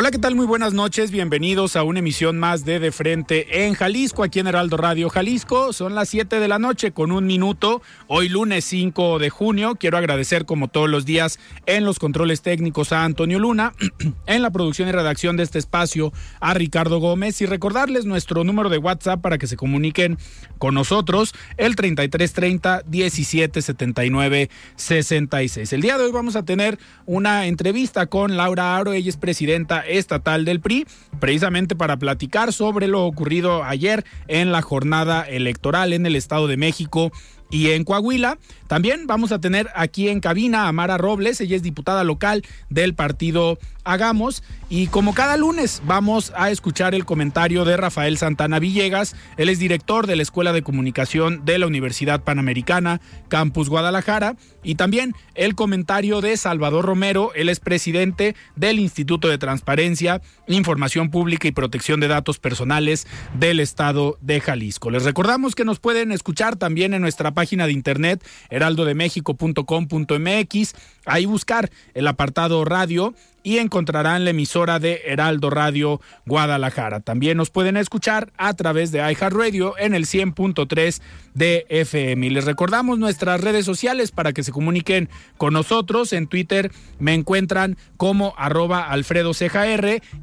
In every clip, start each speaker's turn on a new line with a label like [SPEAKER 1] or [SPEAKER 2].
[SPEAKER 1] Hola, ¿qué tal? Muy buenas noches. Bienvenidos a una emisión más de De Frente en Jalisco, aquí en Heraldo Radio Jalisco. Son las 7 de la noche con un minuto. Hoy lunes 5 de junio. Quiero agradecer como todos los días en los controles técnicos a Antonio Luna, en la producción y redacción de este espacio a Ricardo Gómez y recordarles nuestro número de WhatsApp para que se comuniquen con nosotros, el 3330 1779 66. El día de hoy vamos a tener una entrevista con Laura Aro, ella es presidenta estatal del PRI, precisamente para platicar sobre lo ocurrido ayer en la jornada electoral en el Estado de México y en Coahuila. También vamos a tener aquí en cabina a Mara Robles, ella es diputada local del partido Hagamos y como cada lunes vamos a escuchar el comentario de Rafael Santana Villegas, él es director de la Escuela de Comunicación de la Universidad Panamericana, Campus Guadalajara, y también el comentario de Salvador Romero, él es presidente del Instituto de Transparencia, Información Pública y Protección de Datos Personales del Estado de Jalisco. Les recordamos que nos pueden escuchar también en nuestra página de internet heraldodemexico.com.mx, ahí buscar el apartado radio y encontrarán la emisora de Heraldo Radio Guadalajara. También nos pueden escuchar a través de iHeartRadio en el 100.3 de FM. Y les recordamos nuestras redes sociales para que se comuniquen con nosotros. En Twitter me encuentran como arroba Alfredo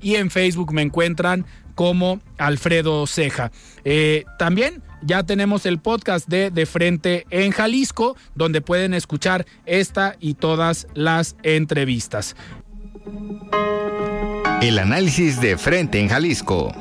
[SPEAKER 1] y en Facebook me encuentran como Alfredo Ceja. Eh, también ya tenemos el podcast de De Frente en Jalisco, donde pueden escuchar esta y todas las entrevistas.
[SPEAKER 2] El análisis de Frente en Jalisco.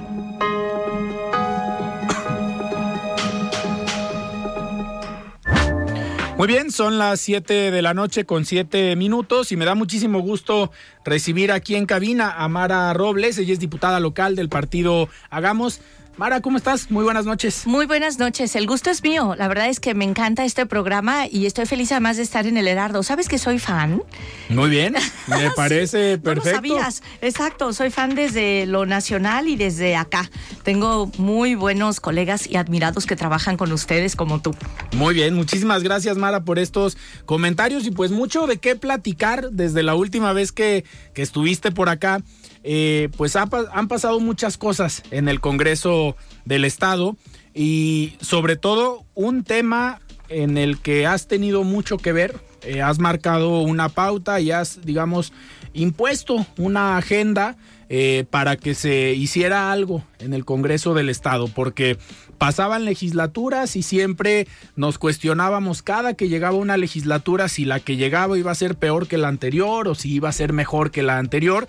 [SPEAKER 1] Muy bien, son las 7 de la noche con 7 minutos y me da muchísimo gusto recibir aquí en cabina a Mara Robles, ella es diputada local del partido Hagamos. Mara, ¿cómo estás? Muy buenas noches.
[SPEAKER 3] Muy buenas noches. El gusto es mío. La verdad es que me encanta este programa y estoy feliz además de estar en el Herardo. ¿Sabes que soy fan?
[SPEAKER 1] Muy bien. Me parece perfecto.
[SPEAKER 3] No lo sabías. Exacto. Soy fan desde lo nacional y desde acá. Tengo muy buenos colegas y admirados que trabajan con ustedes como tú.
[SPEAKER 1] Muy bien. Muchísimas gracias, Mara, por estos comentarios y pues mucho de qué platicar desde la última vez que, que estuviste por acá. Eh, pues han pasado muchas cosas en el Congreso del Estado y sobre todo un tema en el que has tenido mucho que ver, eh, has marcado una pauta y has, digamos, impuesto una agenda eh, para que se hiciera algo en el Congreso del Estado, porque pasaban legislaturas y siempre nos cuestionábamos cada que llegaba una legislatura si la que llegaba iba a ser peor que la anterior o si iba a ser mejor que la anterior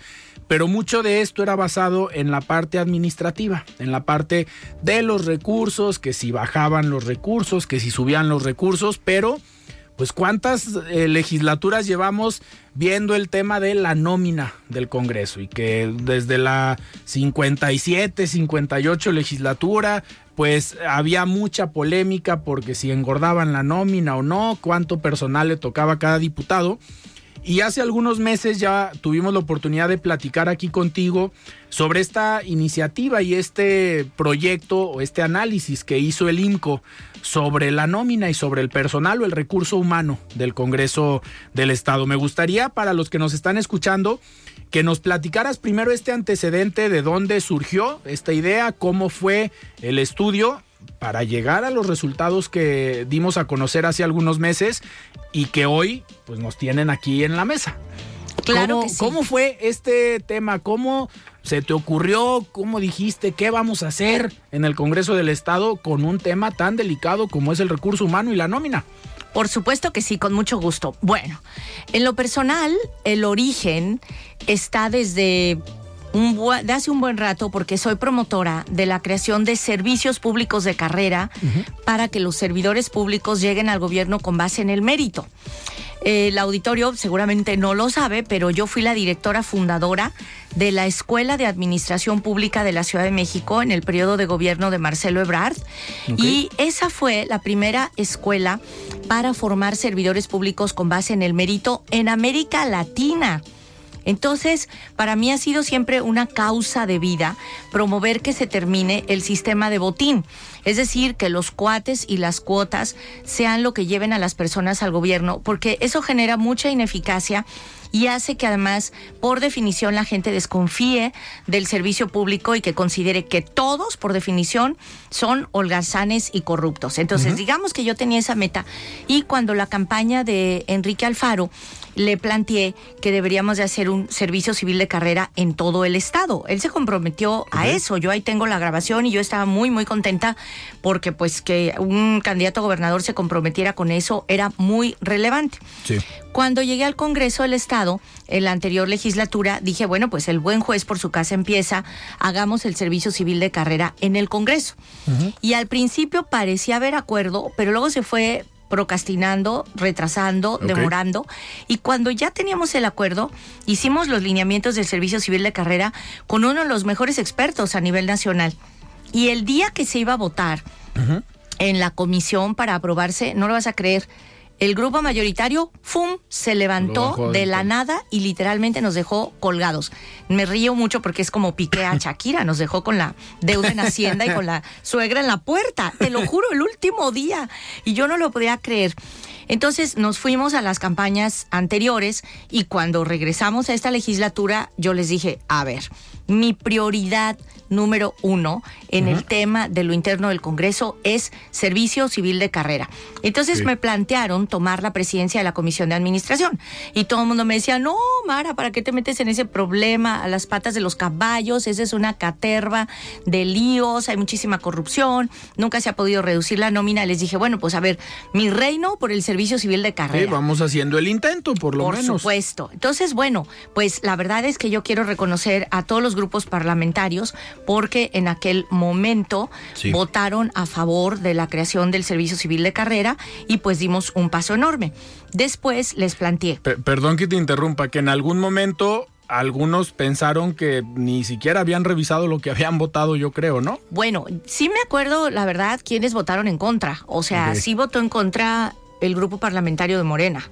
[SPEAKER 1] pero mucho de esto era basado en la parte administrativa, en la parte de los recursos, que si bajaban los recursos, que si subían los recursos, pero pues cuántas eh, legislaturas llevamos viendo el tema de la nómina del Congreso y que desde la 57, 58 legislatura pues había mucha polémica porque si engordaban la nómina o no, cuánto personal le tocaba a cada diputado. Y hace algunos meses ya tuvimos la oportunidad de platicar aquí contigo sobre esta iniciativa y este proyecto o este análisis que hizo el IMCO sobre la nómina y sobre el personal o el recurso humano del Congreso del Estado. Me gustaría para los que nos están escuchando que nos platicaras primero este antecedente de dónde surgió esta idea, cómo fue el estudio para llegar a los resultados que dimos a conocer hace algunos meses y que hoy pues nos tienen aquí en la mesa.
[SPEAKER 3] Claro
[SPEAKER 1] ¿Cómo,
[SPEAKER 3] que sí.
[SPEAKER 1] ¿Cómo fue este tema? ¿Cómo se te ocurrió? ¿Cómo dijiste qué vamos a hacer en el Congreso del Estado con un tema tan delicado como es el recurso humano y la nómina?
[SPEAKER 3] Por supuesto que sí, con mucho gusto. Bueno, en lo personal, el origen está desde un buen- de hace un buen rato porque soy promotora de la creación de servicios públicos de carrera para que los servidores públicos lleguen al gobierno con base en el mérito. El auditorio seguramente no lo sabe, pero yo fui la directora fundadora de la Escuela de Administración Pública de la Ciudad de México en el periodo de gobierno de Marcelo Ebrard. Y esa fue la primera escuela para formar servidores públicos con base en el mérito en América Latina. Entonces, para mí ha sido siempre una causa de vida promover que se termine el sistema de botín, es decir, que los cuates y las cuotas sean lo que lleven a las personas al gobierno, porque eso genera mucha ineficacia y hace que además, por definición, la gente desconfíe del servicio público y que considere que todos, por definición, son holgazanes y corruptos. Entonces, digamos que yo tenía esa meta y cuando la campaña de Enrique Alfaro le planteé que deberíamos de hacer un servicio civil de carrera en todo el estado. Él se comprometió a eso. Yo ahí tengo la grabación y yo estaba muy muy contenta porque pues que un candidato a gobernador se comprometiera con eso era muy relevante.
[SPEAKER 1] Sí.
[SPEAKER 3] Cuando llegué al Congreso del Estado, en la anterior legislatura, dije, bueno, pues el buen juez por su casa empieza, hagamos el servicio civil de carrera en el Congreso. Y al principio parecía haber acuerdo, pero luego se fue procrastinando, retrasando,
[SPEAKER 1] Ok.
[SPEAKER 3] demorando. Y cuando ya teníamos el acuerdo, hicimos los lineamientos del servicio civil de carrera con uno de los mejores expertos a nivel nacional. Y el día que se iba a votar en la comisión para aprobarse, no lo vas a creer, el grupo mayoritario, ¡fum!, se levantó de la nada y literalmente nos dejó colgados. Me río mucho porque es como piqué a Shakira, nos dejó con la deuda en Hacienda y con la suegra en la puerta, te lo juro, el último día. Y yo no lo podía creer. Entonces nos fuimos a las campañas anteriores y cuando regresamos a esta legislatura, yo les dije, a ver, mi prioridad número uno en el tema de lo interno del Congreso es servicio civil de carrera. Entonces
[SPEAKER 1] Sí.
[SPEAKER 3] me plantearon tomar la presidencia de la Comisión de Administración y todo el mundo me decía, no, Mara, ¿para qué te metes en ese problema a las patas de los caballos? Esa es una caterva de líos, hay muchísima corrupción, nunca se ha podido reducir la nómina. Les dije, bueno, pues a ver, mi reino por el servicio civil de
[SPEAKER 1] Sí,
[SPEAKER 3] carrera.
[SPEAKER 1] vamos haciendo el intento, por lo
[SPEAKER 3] Por
[SPEAKER 1] menos.
[SPEAKER 3] supuesto. Entonces, bueno, pues la verdad es que yo quiero reconocer a todos los grupos parlamentarios porque en aquel momento
[SPEAKER 1] Sí.
[SPEAKER 3] votaron a favor de la creación del servicio civil de carrera y pues dimos un paso enorme. Después les planteé.
[SPEAKER 1] Pe- perdón que te interrumpa, que en algún momento algunos pensaron que ni siquiera habían revisado lo que habían votado, yo creo, ¿no?
[SPEAKER 3] Bueno, sí me acuerdo, la verdad, quiénes votaron en contra. O sea,
[SPEAKER 1] Ok.
[SPEAKER 3] sí votó en contra el grupo parlamentario de Morena.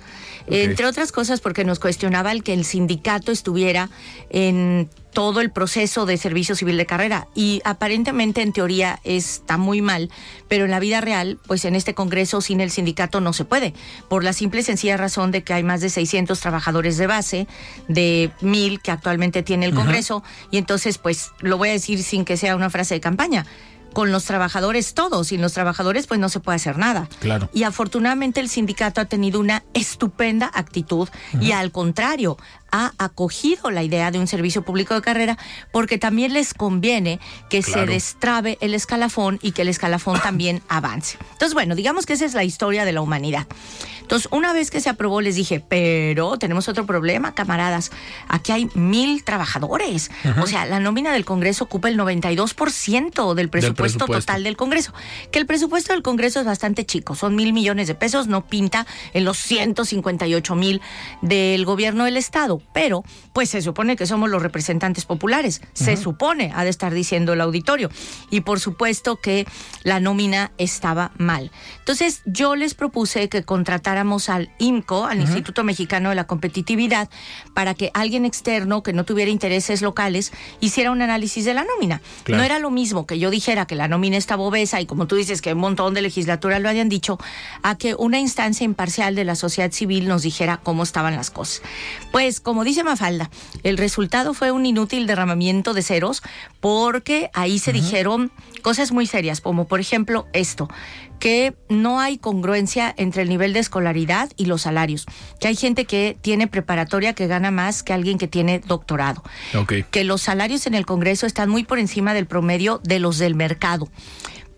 [SPEAKER 3] Entre otras cosas porque nos cuestionaba el que el sindicato estuviera en todo el proceso de servicio civil de carrera. Y aparentemente en teoría está muy mal, pero en la vida real, pues en este Congreso sin el sindicato no se puede, por la simple y sencilla razón de que hay más de 600 trabajadores de base, de mil que actualmente tiene el Congreso, y entonces pues lo voy a decir sin que sea una frase de campaña con los trabajadores todos, sin los trabajadores pues no se puede hacer nada.
[SPEAKER 1] Claro.
[SPEAKER 3] Y afortunadamente el sindicato ha tenido una estupenda actitud y al contrario, ha acogido la idea de un servicio público de carrera porque también les conviene que se destrabe el escalafón y que el escalafón también avance. Entonces, bueno, digamos que esa es la historia de la humanidad. Entonces, una vez que se aprobó, les dije, pero tenemos otro problema, camaradas. Aquí hay mil trabajadores. O sea, la nómina del Congreso ocupa el 92% del presupuesto,
[SPEAKER 1] presupuesto.
[SPEAKER 3] total del Congreso. Que el presupuesto del Congreso es bastante chico, son mil millones de pesos, no pinta en los 158 mil del gobierno del Estado. Pero, pues se supone que somos los representantes populares. Se supone, ha de estar diciendo el auditorio. Y por supuesto que la nómina estaba mal. Entonces, yo les propuse que contrataran al IMCO, al Instituto Mexicano de la Competitividad, para que alguien externo que no tuviera intereses locales hiciera un análisis de la nómina.
[SPEAKER 1] Claro.
[SPEAKER 3] No era lo mismo que yo dijera que la nómina estaba obesa y como tú dices que un montón de legislaturas lo hayan dicho, a que una instancia imparcial de la sociedad civil nos dijera cómo estaban las cosas. Pues como dice Mafalda, el resultado fue un inútil derramamiento de ceros porque ahí se dijeron cosas muy serias, como por ejemplo esto, que no hay congruencia entre el nivel de escolaridad y los salarios, que hay gente que tiene preparatoria que gana más que alguien que tiene doctorado, que los salarios en el Congreso están muy por encima del promedio de los del mercado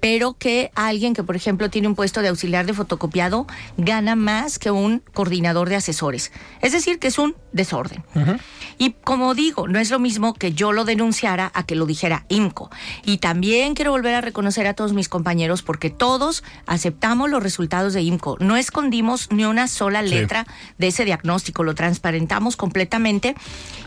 [SPEAKER 3] pero que alguien que, por ejemplo, tiene un puesto de auxiliar de fotocopiado gana más que un coordinador de asesores. Es decir, que es un desorden. Y como digo, no es lo mismo que yo lo denunciara a que lo dijera IMCO. Y también quiero volver a reconocer a todos mis compañeros porque todos aceptamos los resultados de IMCO. No escondimos ni una sola
[SPEAKER 1] Sí.
[SPEAKER 3] letra de ese diagnóstico, lo transparentamos completamente.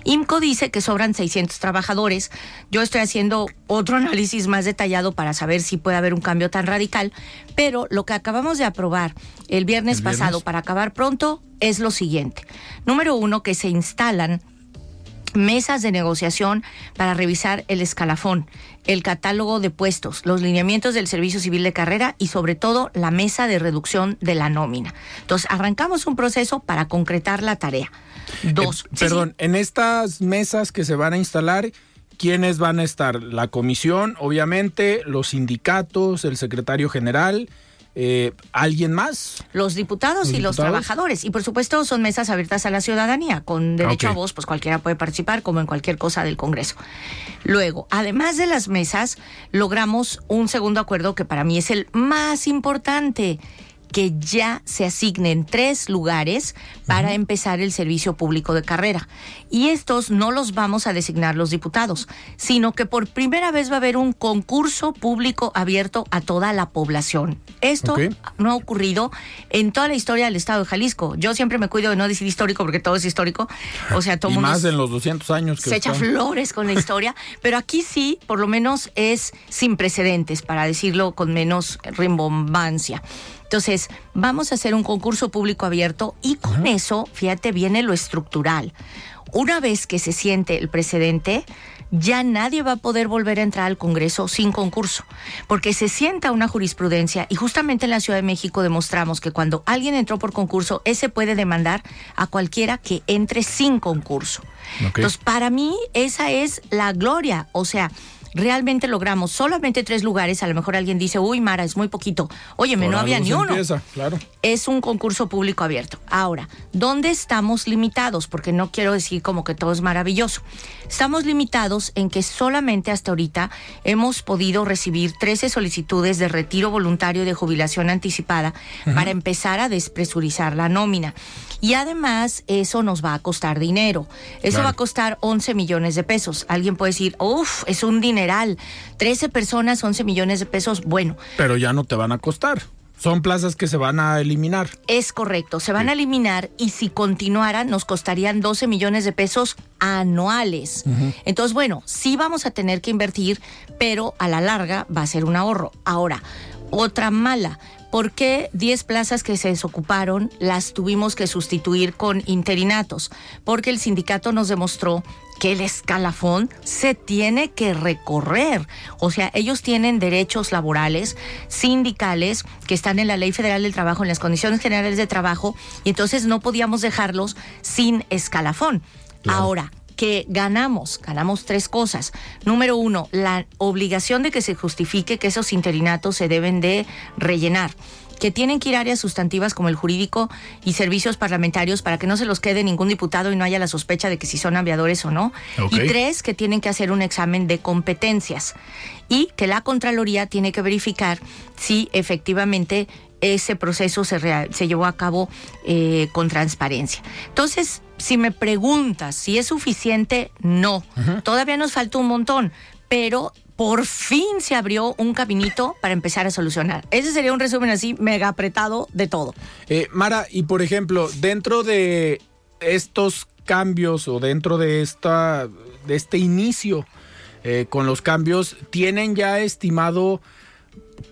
[SPEAKER 3] IMCO dice que sobran 600 trabajadores. Yo estoy haciendo otro análisis más detallado para saber si puede haber un cambio tan radical, pero lo que acabamos de aprobar el viernes,
[SPEAKER 1] ¿El viernes?
[SPEAKER 3] pasado para acabar pronto es lo siguiente. Número uno, que se instalan mesas de negociación para revisar el escalafón, el catálogo de puestos, los lineamientos del Servicio Civil de Carrera y sobre todo la mesa de reducción de la nómina. Entonces, arrancamos un proceso para concretar la tarea. Dos.
[SPEAKER 1] Eh,
[SPEAKER 3] Sí,
[SPEAKER 1] perdón,
[SPEAKER 3] sí.
[SPEAKER 1] en estas mesas que se van a instalar, ¿quiénes van a estar? La comisión, obviamente, los sindicatos, el secretario general, eh, ¿alguien más?
[SPEAKER 3] Los diputados
[SPEAKER 1] Los
[SPEAKER 3] y los trabajadores. Y por supuesto son mesas abiertas a la ciudadanía. Con derecho
[SPEAKER 1] Ok.
[SPEAKER 3] a voz, pues cualquiera puede participar, como en cualquier cosa del Congreso. Luego, además de las mesas, logramos un segundo acuerdo que para mí es el más importante que ya se asignen tres lugares para empezar el servicio público de carrera. Y estos no los vamos a designar los diputados, sino que por primera vez va a haber un concurso público abierto a toda la población. Esto no ha ocurrido en toda la historia del Estado de Jalisco. Yo siempre me cuido de no decir histórico porque todo es histórico. O sea, todo
[SPEAKER 1] y más en los 200 años que
[SPEAKER 3] se echa flores con la historia, pero aquí sí, por lo menos es sin precedentes, para decirlo con menos rimbombancia. Entonces, vamos a hacer un concurso público abierto y con eso, fíjate, viene lo estructural. Una vez que se siente el precedente, ya nadie va a poder volver a entrar al Congreso sin concurso, porque se sienta una jurisprudencia y justamente en la Ciudad de México demostramos que cuando alguien entró por concurso, ese puede demandar a cualquiera que entre sin concurso. Entonces, para mí esa es la gloria, o sea, realmente logramos solamente tres lugares, a lo mejor alguien dice, uy, Mara, es muy poquito. Óyeme,
[SPEAKER 1] Por
[SPEAKER 3] no había ni uno
[SPEAKER 1] empieza, claro.
[SPEAKER 3] es un concurso público abierto. Ahora, ¿dónde estamos limitados? Porque no quiero decir como que todo es maravilloso. Estamos limitados en que solamente hasta ahorita hemos podido recibir 13 solicitudes de retiro voluntario de jubilación anticipada para empezar a despresurizar la nómina. Y además, eso nos va a costar dinero. Eso
[SPEAKER 1] Claro.
[SPEAKER 3] va a costar 11 millones de pesos. Alguien puede decir, uff, es un dineral. 13 personas, 11 millones de pesos. Bueno,
[SPEAKER 1] Pero ya no te van a costar. Son plazas que se van a eliminar.
[SPEAKER 3] Es correcto, se van a eliminar y si continuaran nos costarían 12 millones de pesos anuales. Entonces, bueno, sí vamos a tener que invertir, pero a la larga va a ser un ahorro. Ahora, otra mala. ¿Por qué 10 plazas que se desocuparon las tuvimos que sustituir con interinatos? Porque el sindicato nos demostró que el escalafón se tiene que recorrer. O sea, ellos tienen derechos laborales, sindicales, que están en la Ley Federal del Trabajo, en las condiciones generales de trabajo, y entonces no podíamos dejarlos sin escalafón. Ahora, que ganamos, ganamos tres cosas. Número uno, la obligación de que se justifique que esos interinatos se deben de rellenar que tienen que ir áreas sustantivas como el jurídico y servicios parlamentarios para que no se los quede ningún diputado y no haya la sospecha de que si son aviadores o no. Y tres, que tienen que hacer un examen de competencias y que la Contraloría tiene que verificar si efectivamente ese proceso se, se llevó a cabo eh, con transparencia. Entonces, si me preguntas si es suficiente, no. Todavía nos falta un montón, pero por fin se abrió un caminito para empezar a solucionar. Ese sería un resumen así mega apretado de todo.
[SPEAKER 1] Eh, Mara, y por ejemplo, dentro de estos cambios o dentro de esta de este inicio eh, con los cambios, ¿tienen ya estimado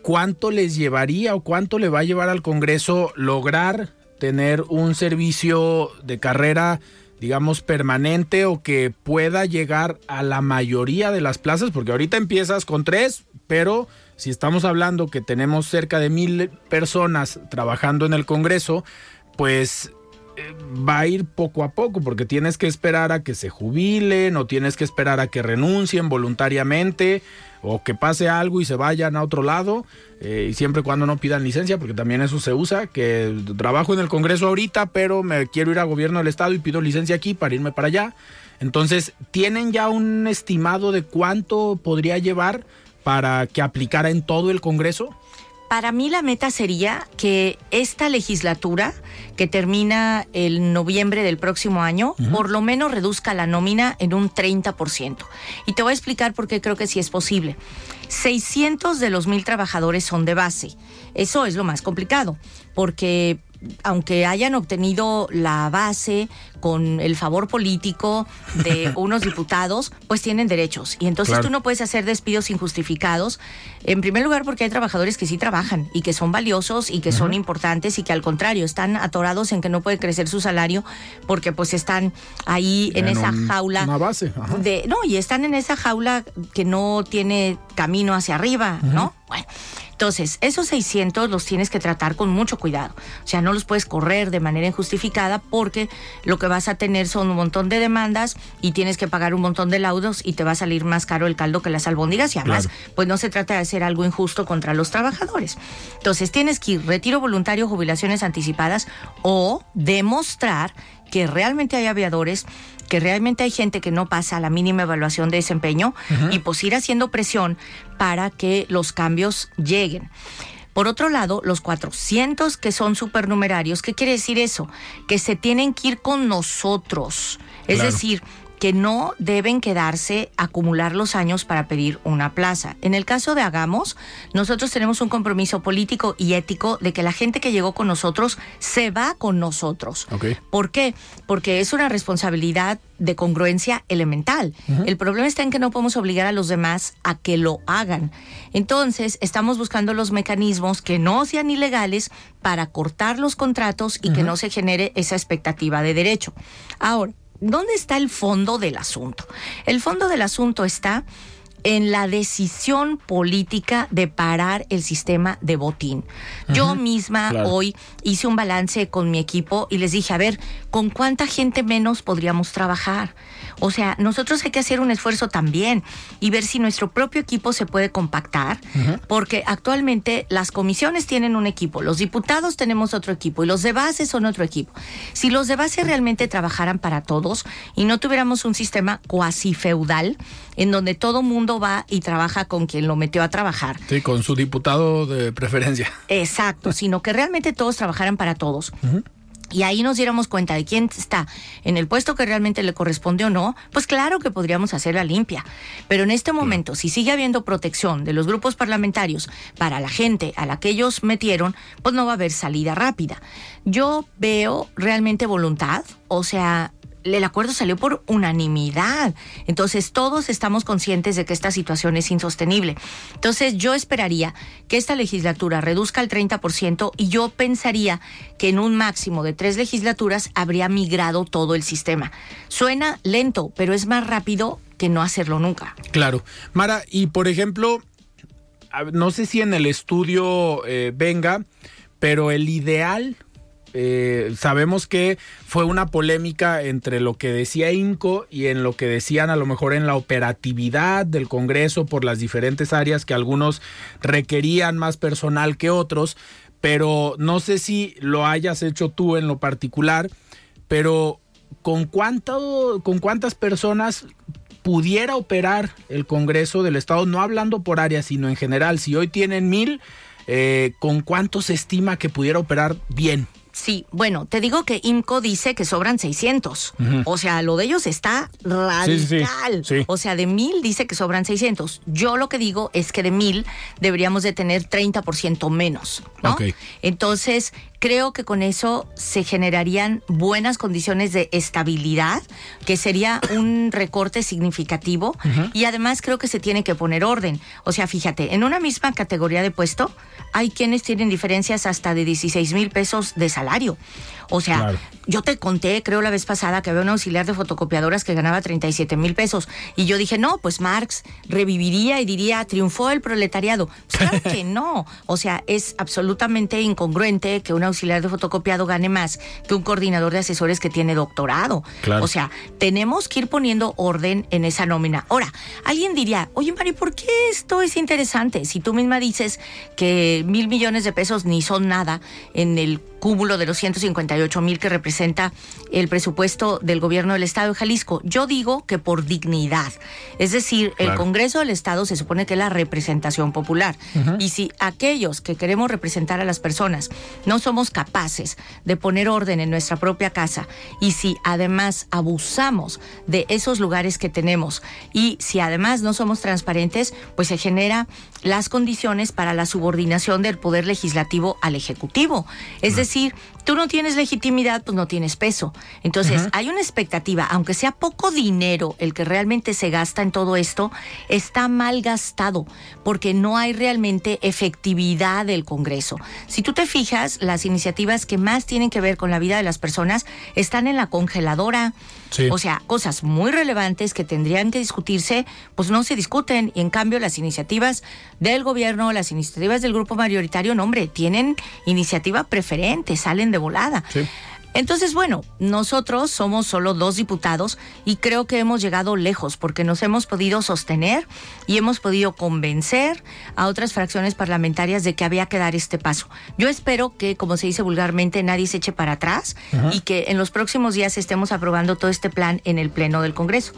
[SPEAKER 1] cuánto les llevaría o cuánto le va a llevar al Congreso lograr tener un servicio de carrera digamos, permanente o que pueda llegar a la mayoría de las plazas, porque ahorita empiezas con tres, pero si estamos hablando que tenemos cerca de mil personas trabajando en el Congreso, pues va a ir poco a poco, porque tienes que esperar a que se jubilen o tienes que esperar a que renuncien voluntariamente o que pase algo y se vayan a otro lado, eh, y siempre cuando no pidan licencia, porque también eso se usa, que trabajo en el Congreso ahorita, pero me quiero ir al gobierno del Estado y pido licencia aquí para irme para allá. Entonces, ¿tienen ya un estimado de cuánto podría llevar para que aplicara en todo el Congreso?
[SPEAKER 3] Para mí la meta sería que esta legislatura, que termina el noviembre del próximo año, por lo menos reduzca la nómina en un 30%. Y te voy a explicar por qué creo que sí es posible. 600 de los mil trabajadores son de base. Eso es lo más complicado, porque aunque hayan obtenido la base con el favor político de unos diputados, pues tienen derechos. Y entonces tú no puedes hacer despidos injustificados. En primer lugar, porque hay trabajadores que sí trabajan y que son valiosos y que son importantes y que al contrario están atorados en que no puede crecer su salario porque pues están ahí en, esa jaula.
[SPEAKER 1] Una base.
[SPEAKER 3] De, no, y están en esa jaula que no tiene camino hacia arriba, ¿no? Bueno. Entonces, esos 600 los tienes que tratar con mucho cuidado. O sea, no los puedes correr de manera injustificada porque lo que vas a tener son un montón de demandas y tienes que pagar un montón de laudos y te va a salir más caro el caldo que las albóndigas y además, pues no se trata de hacer algo injusto contra los trabajadores. Entonces, tienes que ir retiro voluntario, jubilaciones anticipadas o demostrar que realmente hay aviadores que realmente hay gente que no pasa la mínima evaluación de desempeño y pues ir haciendo presión para que los cambios lleguen. Por otro lado, los 400 que son supernumerarios, ¿qué quiere decir eso? Que se tienen que ir con nosotros. Es decir, que no deben quedarse acumular los años para pedir una plaza. En el caso de Hagamos, nosotros tenemos un compromiso político y ético de que la gente que llegó con nosotros se va con nosotros. ¿Por qué? Porque es una responsabilidad de congruencia elemental. El problema está en que no podemos obligar a los demás a que lo hagan. Entonces, estamos buscando los mecanismos que no sean ilegales para cortar los contratos y que no se genere esa expectativa de derecho. Ahora, ¿Dónde está el fondo del asunto? El fondo del asunto está en la decisión política de parar el sistema de botín. Yo misma hoy hice un balance con mi equipo y les dije, a ver, ¿con cuánta gente menos podríamos trabajar? O sea, nosotros hay que hacer un esfuerzo también y ver si nuestro propio equipo se puede compactar, porque actualmente las comisiones tienen un equipo, los diputados tenemos otro equipo y los de base son otro equipo. Si los de base realmente trabajaran para todos y no tuviéramos un sistema cuasi feudal en donde todo mundo va y trabaja con quien lo metió a trabajar.
[SPEAKER 1] Sí, con su diputado de preferencia.
[SPEAKER 3] Exacto, sino que realmente todos trabajaran para todos y ahí nos diéramos cuenta de quién está en el puesto que realmente le corresponde o no, pues claro que podríamos hacer la limpia. Pero en este momento, si sigue habiendo protección de los grupos parlamentarios para la gente a la que ellos metieron, pues no va a haber salida rápida. Yo veo realmente voluntad, o sea, el acuerdo salió por unanimidad. Entonces, todos estamos conscientes de que esta situación es insostenible. Entonces, yo esperaría que esta legislatura reduzca el 30% y yo pensaría que en un máximo de tres legislaturas habría migrado todo el sistema. Suena lento, pero es más rápido que no hacerlo nunca.
[SPEAKER 1] Claro. Mara, y por ejemplo, no sé si en el estudio eh, venga, pero el ideal eh, sabemos que fue una polémica entre lo que decía INCO y en lo que decían a lo mejor en la operatividad del Congreso por las diferentes áreas que algunos requerían más personal que otros, pero no sé si lo hayas hecho tú en lo particular, pero ¿con, cuánto, con cuántas personas pudiera operar el Congreso del Estado, no hablando por áreas, sino en general? Si hoy tienen mil, eh, ¿con cuánto se estima que pudiera operar bien?
[SPEAKER 3] Sí, bueno, te digo que IMCO dice que sobran 600. O sea, lo de ellos está radical. O sea, de mil dice que sobran 600. Yo lo que digo es que de mil deberíamos de tener 30% menos, ¿no? Entonces, Creo que con eso se generarían buenas condiciones de estabilidad, que sería un recorte significativo. Y además creo que se tiene que poner orden. O sea, fíjate, en una misma categoría de puesto hay quienes tienen diferencias hasta de 16 mil pesos de salario. O sea, yo te conté, creo la vez pasada, que había un auxiliar de fotocopiadoras que ganaba 37 mil pesos. Y yo dije, no, pues Marx reviviría y diría, triunfó el proletariado. Pues claro que no. O sea, es absolutamente incongruente que un auxiliar de fotocopiado gane más que un coordinador de asesores que tiene doctorado. O sea, tenemos que ir poniendo orden en esa nómina. Ahora, alguien diría, oye, Mari, ¿por qué esto es interesante? Si tú misma dices que mil millones de pesos ni son nada en el cúmulo de los 158 mil que representa el presupuesto del gobierno del Estado de Jalisco. Yo digo que por dignidad. Es decir, el Congreso del Estado se supone que es la representación popular. Y si aquellos que queremos representar a las personas no somos capaces de poner orden en nuestra propia casa y si además abusamos de esos lugares que tenemos y si además no somos transparentes, pues se genera las condiciones para la subordinación del poder legislativo al ejecutivo. Es decir, tú no tienes legitimidad, pues no tienes peso. Entonces, hay una expectativa, aunque sea poco dinero el que realmente se gasta en todo esto, está mal gastado, porque no hay realmente efectividad del Congreso. Si tú te fijas, las iniciativas que más tienen que ver con la vida de las personas están en la congeladora. O sea, cosas muy relevantes que tendrían que discutirse, pues no se discuten. Y en cambio, las iniciativas del gobierno, las iniciativas del grupo mayoritario, no, hombre, tienen iniciativa preferente, salen de volada. Entonces, bueno, nosotros somos solo dos diputados y creo que hemos llegado lejos porque nos hemos podido sostener y hemos podido convencer a otras fracciones parlamentarias de que había que dar este paso. Yo espero que, como se dice vulgarmente, nadie se eche para atrás y que en los próximos días estemos aprobando todo este plan en el Pleno del Congreso.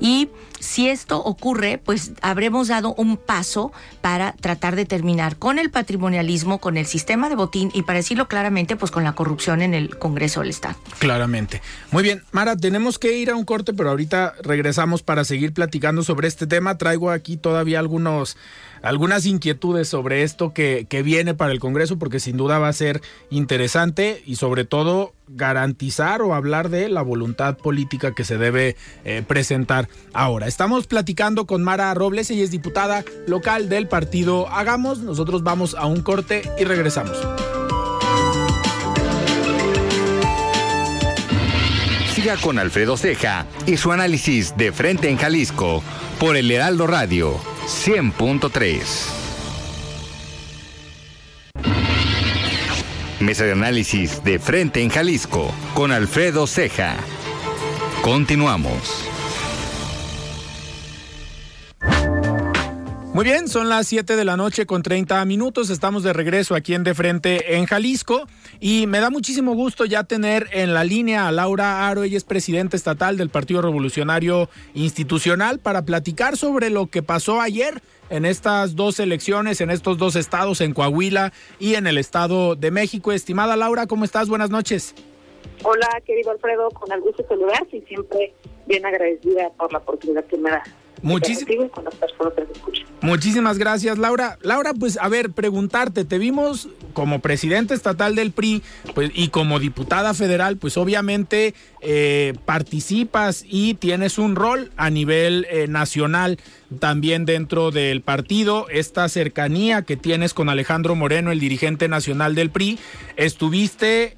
[SPEAKER 3] Y si esto ocurre, pues habremos dado un paso para tratar de terminar con el patrimonialismo, con el sistema de botín y para decirlo claramente, pues con la corrupción en el Congreso del Estado.
[SPEAKER 1] Claramente. Muy bien, Mara, tenemos que ir a un corte, pero ahorita regresamos para seguir platicando sobre este tema. Traigo aquí todavía algunos algunas inquietudes sobre esto que, que viene para el Congreso, porque sin duda va a ser interesante y sobre todo garantizar o hablar de la voluntad política que se debe eh, presentar ahora. Estamos platicando con Mara Robles, ella es diputada local del partido Hagamos. Nosotros vamos a un corte y regresamos.
[SPEAKER 2] Siga con Alfredo Ceja y su análisis de frente en Jalisco por el Heraldo Radio 100.3. Mesa de análisis de frente en Jalisco con Alfredo Ceja. Continuamos.
[SPEAKER 1] Muy bien, son las 7 de la noche con 30 minutos. Estamos de regreso aquí en De Frente en Jalisco. Y me da muchísimo gusto ya tener en la línea a Laura Aro. Ella es presidenta estatal del Partido Revolucionario Institucional para platicar sobre lo que pasó ayer en estas dos elecciones, en estos dos estados, en Coahuila y en el Estado de México. Estimada Laura, ¿cómo estás? Buenas noches.
[SPEAKER 4] Hola, querido Alfredo, con el gusto de saludarte y siempre bien agradecida por la oportunidad que me da.
[SPEAKER 1] Muchísimas gracias, Laura. Laura, pues a ver, preguntarte, te vimos como presidente estatal del PRI pues, y como diputada federal, pues obviamente eh, participas y tienes un rol a nivel eh, nacional también dentro del partido, esta cercanía que tienes con Alejandro Moreno, el dirigente nacional del PRI, estuviste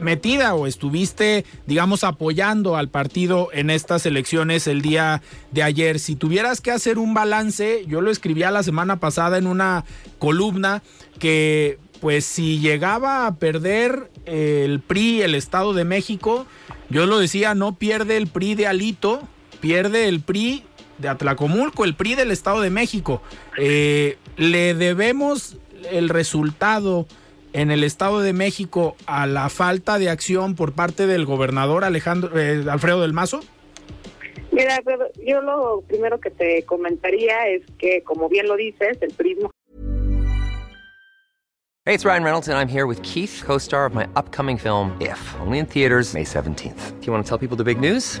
[SPEAKER 1] metida o estuviste, digamos, apoyando al partido en estas elecciones el día de ayer. Si tuvieras que hacer un balance, yo lo escribía la semana pasada en una columna que pues si llegaba a perder el PRI, el Estado de México, yo lo decía, no pierde el PRI de Alito, pierde el PRI de Atlacomulco, el PRI del Estado de México. Eh, le debemos el resultado en el Estado de México a la falta de acción por parte del gobernador Alejandro eh, Alfredo del Mazo?
[SPEAKER 4] Mira, yo lo primero que te comentaría es que, como bien lo dices, el prismo.
[SPEAKER 5] Hey, it's Ryan Reynolds, and I'm here with Keith, co-star of my upcoming film, If, only in theaters May 17th. Do you want to tell people the big news?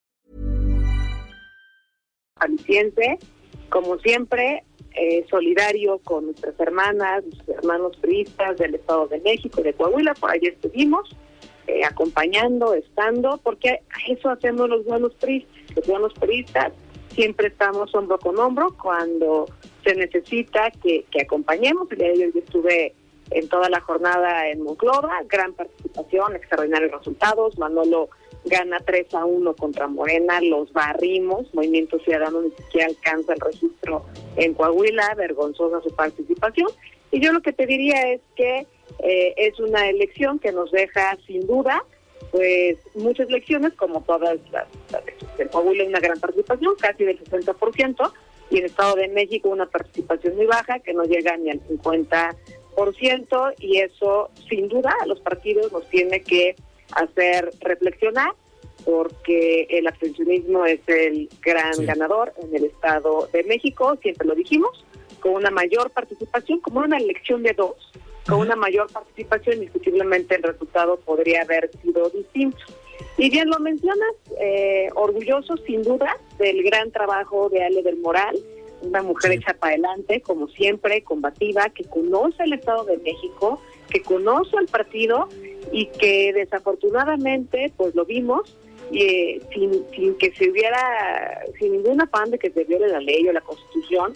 [SPEAKER 4] Jalisciense, como siempre, eh, solidario con nuestras hermanas, nuestros hermanos priistas del Estado de México y de Coahuila, por ahí estuvimos, eh, acompañando, estando, porque eso hacemos los buenos priistas, los buenos priistas, siempre estamos hombro con hombro cuando se necesita que, que acompañemos, día de hoy yo estuve en toda la jornada en Monclova, gran participación, extraordinarios resultados, Manolo gana 3 a 1 contra Morena, los barrimos, Movimiento Ciudadano ni siquiera alcanza el registro en Coahuila, vergonzosa su participación. Y yo lo que te diría es que eh, es una elección que nos deja sin duda pues muchas lecciones, como todas las, las en Coahuila una gran participación, casi del 60%, y en Estado de México una participación muy baja, que no llega ni al 50%, y eso sin duda a los partidos nos tiene que hacer reflexionar porque el abstencionismo es el gran
[SPEAKER 1] Sí.
[SPEAKER 4] ganador en el Estado de México, siempre lo dijimos, con una mayor participación, como una elección de dos, con una mayor participación, indiscutiblemente el resultado podría haber sido distinto. Y bien lo mencionas, eh, orgulloso sin duda del gran trabajo de Ale del Moral, una mujer
[SPEAKER 1] Sí.
[SPEAKER 4] hecha para adelante, como siempre, combativa, que conoce el Estado de México, que conoce al partido y que desafortunadamente, pues lo vimos, eh, sin, sin que se hubiera, sin ningún afán de que se viole la ley o la constitución,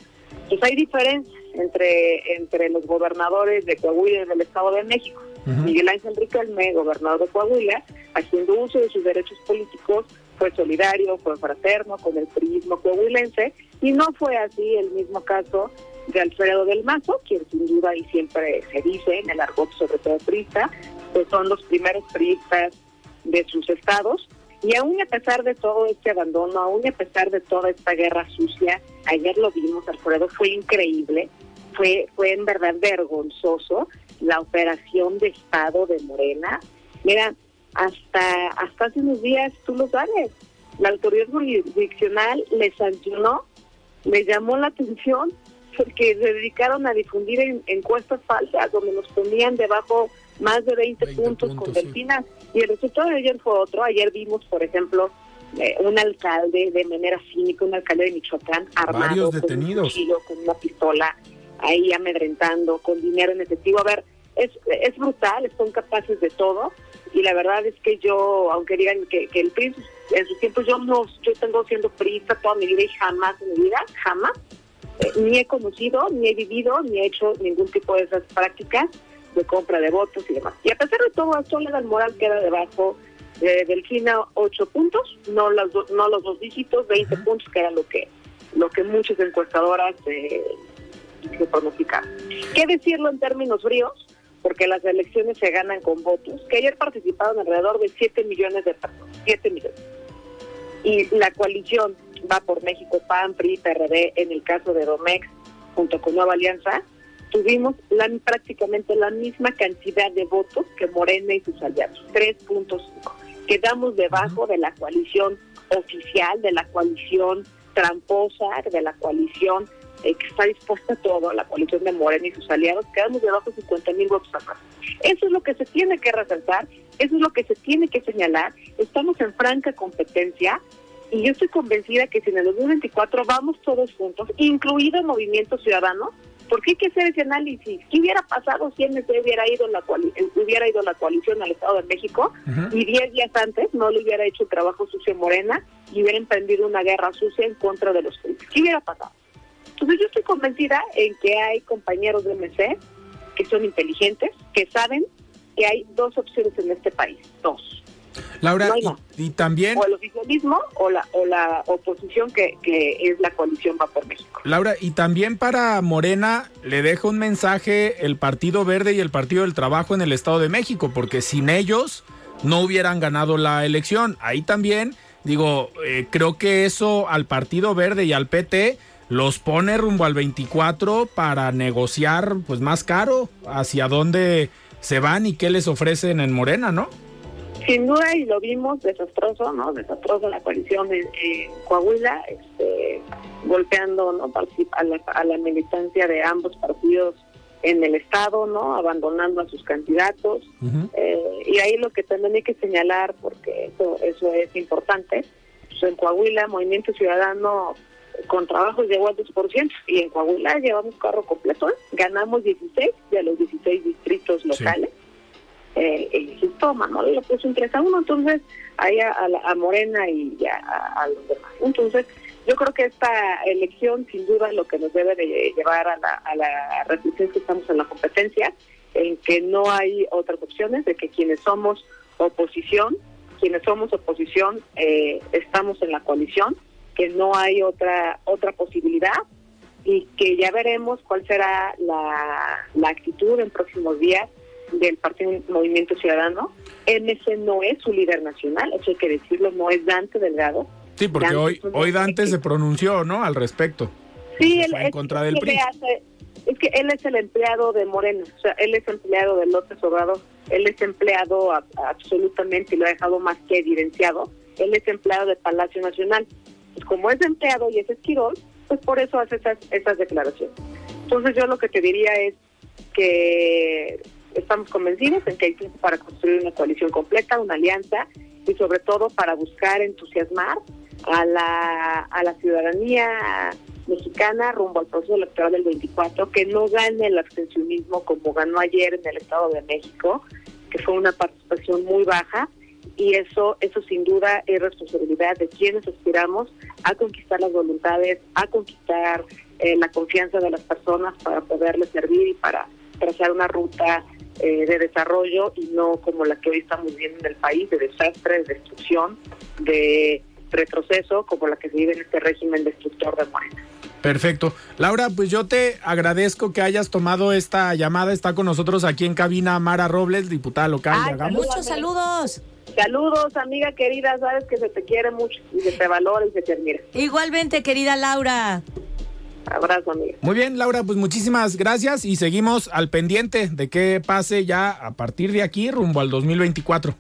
[SPEAKER 4] pues hay diferencias entre, entre los gobernadores de Coahuila y del Estado de México. Miguel Ángel Riquelme, gobernador de Coahuila, haciendo uso de sus derechos políticos, fue solidario, fue fraterno con el priismo coahuilense, y no fue así el mismo caso de Alfredo del Mazo, quien sin duda y siempre se dice en el argot sobre todo priista, pues son los primeros priistas de sus estados, y aún a pesar de todo este abandono, aún a pesar de toda esta guerra sucia, ayer lo vimos, Alfredo, fue increíble, fue, fue en verdad vergonzoso la operación de Estado de Morena. Mira, hasta, hasta hace unos días, tú lo sabes, la autoridad jurisdiccional le sancionó, le llamó la atención porque se dedicaron a difundir en- encuestas falsas donde nos ponían debajo más de 20,
[SPEAKER 1] 20
[SPEAKER 4] puntos, con
[SPEAKER 1] puntos, sí.
[SPEAKER 4] Delfina. Y el resultado de ayer fue otro. Ayer vimos, por ejemplo, eh, un alcalde de manera cínica, un alcalde de Michoacán, armado
[SPEAKER 1] Varios
[SPEAKER 4] con un cuchillo, con una pistola, ahí amedrentando, con dinero en efectivo. A ver, es, es brutal, son capaces de todo. Y la verdad es que yo, aunque digan que, que el PRI en sus tiempos, yo no, yo tengo siendo priista toda mi vida y jamás en mi vida, jamás, eh, ni he conocido, ni he vivido, ni he hecho ningún tipo de esas prácticas de compra de votos y demás. Y a pesar de todo, Soledad Moral queda debajo de Delfina ocho puntos, no los, do- no los dos dígitos, 20 puntos, que era lo que lo que muchas encuestadoras eh, se pronosticaron. ¿Qué decirlo en términos fríos? Porque las elecciones se ganan con votos, que ayer participaron alrededor de 7 millones de personas, 7 millones. Y la coalición va por México, PAN, PRI, PRD, en el caso de Domex, junto con Nueva Alianza, tuvimos la, prácticamente la misma cantidad de votos que Morena y sus aliados, 3.5. Quedamos debajo de la coalición oficial, de la coalición tramposa, de la coalición eh, que está dispuesta a todo, la coalición de Morena y sus aliados, quedamos debajo de 50 mil votos. Eso es lo que se tiene que resaltar, eso es lo que se tiene que señalar. Estamos en franca competencia y yo estoy convencida que si en el 2024 vamos todos juntos, incluido el Movimiento Ciudadano, porque hay que hacer ese análisis. ¿Qué hubiera pasado si MC hubiera ido la hubiera ido la coalición al Estado de México y 10 días antes no le hubiera hecho el trabajo sucio Morena y hubiera emprendido una guerra sucia en contra de los PRI? ¿Qué hubiera pasado? Entonces yo estoy convencida en que hay compañeros de MC que son inteligentes, que saben que hay dos opciones en este país, dos.
[SPEAKER 1] Laura,
[SPEAKER 4] No
[SPEAKER 1] y- también,
[SPEAKER 4] O el oficialismo o la, o la oposición que, que es la coalición Va por México.
[SPEAKER 1] Laura, y también para Morena le deja un mensaje el Partido Verde y el Partido del Trabajo en el Estado de México, porque sin ellos no hubieran ganado la elección. Ahí también, digo, eh, creo que eso al Partido Verde y al PT los pone rumbo al 24 para negociar pues más caro hacia dónde se van y qué les ofrecen en Morena, ¿no?
[SPEAKER 4] Sin duda, y lo vimos, desastroso, ¿no? Desastroso la coalición en, en Coahuila, este, golpeando, ¿no? A la, a la militancia de ambos partidos en el Estado, ¿no? Abandonando a sus candidatos. Eh, y ahí lo que también hay que señalar, porque eso, eso es importante, pues en Coahuila, Movimiento Ciudadano con trabajos llegó al 2%, y en Coahuila llevamos carro completo, ¿eh? ganamos 16 de los 16 distritos locales eh, el Instituto Manuel lo puso en 3 a 1, entonces ahí a, a a Morena y a, a los demás. Entonces, yo creo que esta elección, sin duda, lo que nos debe de llevar a la, a la reflexión es que estamos en la competencia, en que no hay otras opciones, de que quienes somos oposición, quienes somos oposición, eh, estamos en la coalición, que no hay otra otra posibilidad y que ya veremos cuál será la, la actitud en próximos días del Partido Movimiento Ciudadano. MC no es su líder nacional, eso hay que decirlo, no es Dante Delgado.
[SPEAKER 1] Sí, porque
[SPEAKER 4] Dante
[SPEAKER 1] hoy, hoy Dante
[SPEAKER 4] que-
[SPEAKER 1] se pronunció, ¿no? Al respecto.
[SPEAKER 4] Sí, él
[SPEAKER 1] en
[SPEAKER 4] es,
[SPEAKER 1] contra del PRI.
[SPEAKER 4] hace- es que él es el empleado de Morena, o sea, él es empleado de López Obrador, él es empleado a- absolutamente y lo ha dejado más que evidenciado, él es empleado de Palacio Nacional. Pues como es empleado y es esquirol, pues por eso hace esas, esas declaraciones. Entonces yo lo que te diría es que estamos convencidos en que hay tiempo para construir una coalición completa, una alianza y sobre todo para buscar entusiasmar a la, a la ciudadanía mexicana rumbo al proceso electoral del 24, que no gane el abstencionismo como ganó ayer en el Estado de México, que fue una participación muy baja, y eso, eso sin duda es responsabilidad de quienes aspiramos a conquistar las voluntades, a conquistar eh, la confianza de las personas para poderles servir y para trazar una ruta eh, de desarrollo y no como la que hoy estamos viendo en el país, de desastre, de destrucción, de retroceso, como la que se vive en este régimen destructor de Morena.
[SPEAKER 1] Perfecto. Laura, pues yo te agradezco que hayas tomado esta llamada. Está con nosotros aquí en cabina Mara Robles, diputada local de
[SPEAKER 4] Ay,
[SPEAKER 1] Hagamos.
[SPEAKER 3] Muchos saludos.
[SPEAKER 4] Saludos, amiga querida, sabes que se te quiere mucho y se te valora y se te admira.
[SPEAKER 3] Igualmente, querida Laura.
[SPEAKER 4] Abrazo, amiga.
[SPEAKER 1] Muy bien, Laura, pues muchísimas gracias y seguimos al pendiente de qué pase ya a partir de aquí rumbo al 2024.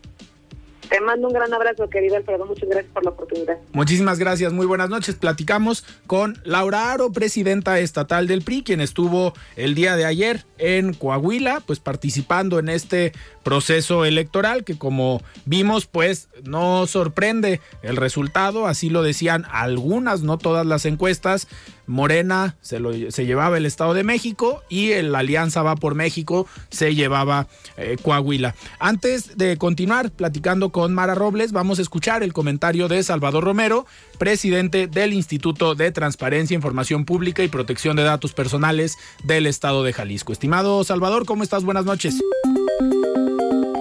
[SPEAKER 4] Te mando un gran abrazo, querido Alfredo. Muchas gracias por la oportunidad.
[SPEAKER 1] Muchísimas gracias, muy buenas noches. Platicamos con Laura Aro, presidenta estatal del PRI, quien estuvo el día de ayer en Coahuila, pues participando en este proceso electoral que como vimos, pues no sorprende el resultado, así lo decían algunas, no todas las encuestas. Morena se, lo, se llevaba el Estado de México y el Alianza Va por México se llevaba eh, Coahuila. Antes de continuar platicando con Mara Robles, vamos a escuchar el comentario de Salvador Romero, presidente del Instituto de Transparencia, Información Pública y Protección de Datos Personales del Estado de Jalisco. Estimado Salvador, ¿cómo estás? Buenas noches.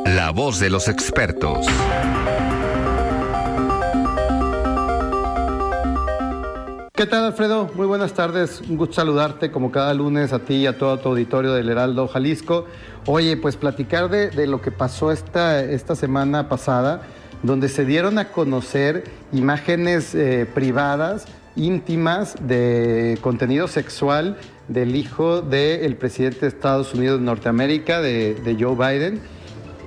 [SPEAKER 2] La voz de los expertos.
[SPEAKER 6] ¿Qué tal, Alfredo? Muy buenas tardes. Un gusto saludarte como cada lunes a ti y a todo tu auditorio del Heraldo Jalisco. Oye, pues platicar de, de lo que pasó esta, esta semana pasada, donde se dieron a conocer imágenes eh, privadas, íntimas, de contenido sexual del hijo del presidente de Estados Unidos de Norteamérica, de, Joe Biden,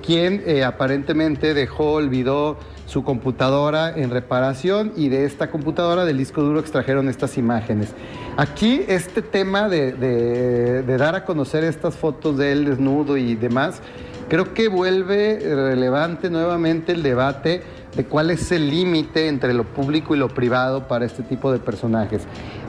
[SPEAKER 6] quien eh, aparentemente dejó, olvidó su computadora en reparación y de esta computadora del disco duro extrajeron estas imágenes. Aquí este tema de, dar a conocer estas fotos de él desnudo y demás, creo que vuelve relevante nuevamente el debate de cuál es el límite entre lo público y lo privado para este tipo de personajes.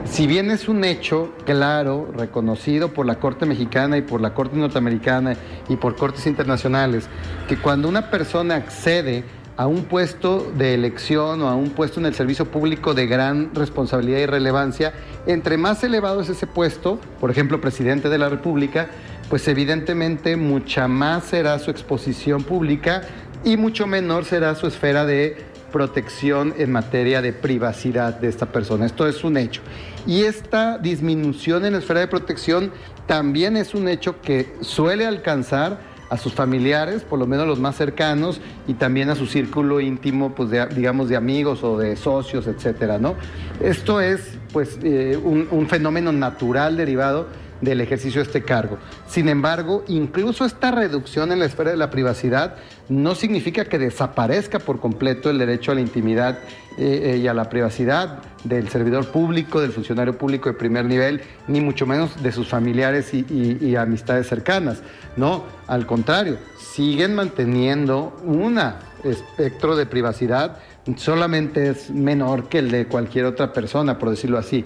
[SPEAKER 6] Si bien es un hecho claro, reconocido por la Corte Mexicana y por la Corte Norteamericana y por cortes internacionales, que cuando una persona accede a un puesto de elección o a un puesto en el servicio público de gran responsabilidad y relevancia, entre más elevado es ese puesto, por ejemplo, presidente de la República, pues evidentemente mucha más será su exposición pública y mucho menor será su esfera de protección en materia de privacidad de esta persona. Esto es un hecho. Y esta disminución en la esfera de protección también es un hecho que suele alcanzar a sus familiares, por lo menos los más cercanos, y también a su círculo íntimo, pues de, digamos, de amigos o de socios, etcétera, ¿no? Esto es, pues, eh, un, un fenómeno natural derivado del ejercicio de este cargo. Sin embargo, incluso esta reducción en la esfera de la privacidad no significa que desaparezca por completo el derecho a la intimidad eh, eh, y a la privacidad del servidor público, del funcionario público de primer nivel, ni mucho menos de sus familiares y, y amistades cercanas. No, al contrario, siguen manteniendo un espectro de privacidad, solamente es menor que el de cualquier otra persona, por decirlo así.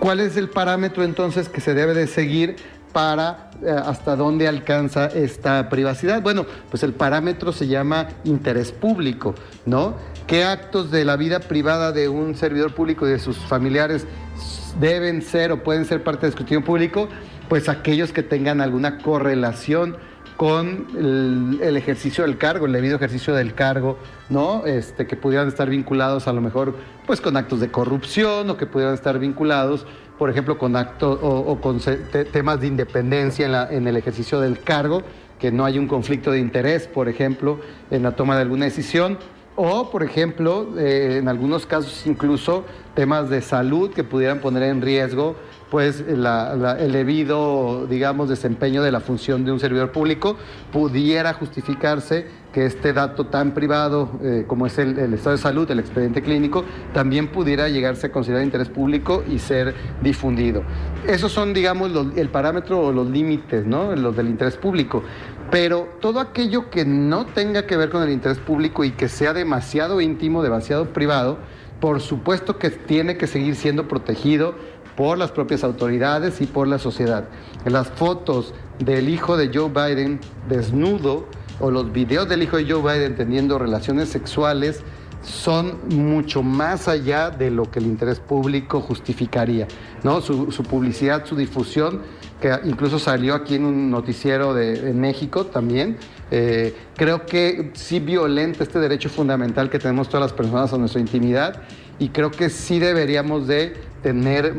[SPEAKER 6] ¿Cuál es el parámetro entonces que se debe de seguir para eh, hasta dónde alcanza esta privacidad? Bueno, pues el parámetro se llama interés público, ¿no? ¿Qué actos de la vida privada de un servidor público y de sus familiares deben ser o pueden ser parte del escrutinio público? Pues aquellos que tengan alguna correlación con el, ejercicio del cargo, el debido ejercicio del cargo, ¿no? Este, que pudieran estar vinculados a lo mejor pues con actos de corrupción o que pudieran estar vinculados, por ejemplo, con actos o, con te, temas de independencia en, la, en el ejercicio del cargo, que no hay un conflicto de interés, por ejemplo, en la toma de alguna decisión. O, por ejemplo, eh, en algunos casos incluso temas de salud que pudieran poner en riesgo pues la, el debido, digamos, desempeño de la función de un servidor público, pudiera justificarse que este dato tan privado eh, como es el, estado de salud, el expediente clínico, también pudiera llegarse a considerar de interés público y ser difundido. Esos son, digamos, el parámetro o los límites, ¿no? Los del interés público. Pero todo aquello que no tenga que ver con el interés público y que sea demasiado íntimo, demasiado privado, por supuesto que tiene que seguir siendo protegido por las propias autoridades y por la sociedad. Las fotos del hijo de Joe Biden desnudo o los videos del hijo de Joe Biden teniendo relaciones sexuales son mucho más allá de lo que el interés público justificaría, ¿no? Su, su publicidad, su difusión, que incluso salió aquí en un noticiero de, en México también, eh, creo que sí violenta este derecho fundamental que tenemos todas las personas a nuestra intimidad y creo que sí deberíamos de tener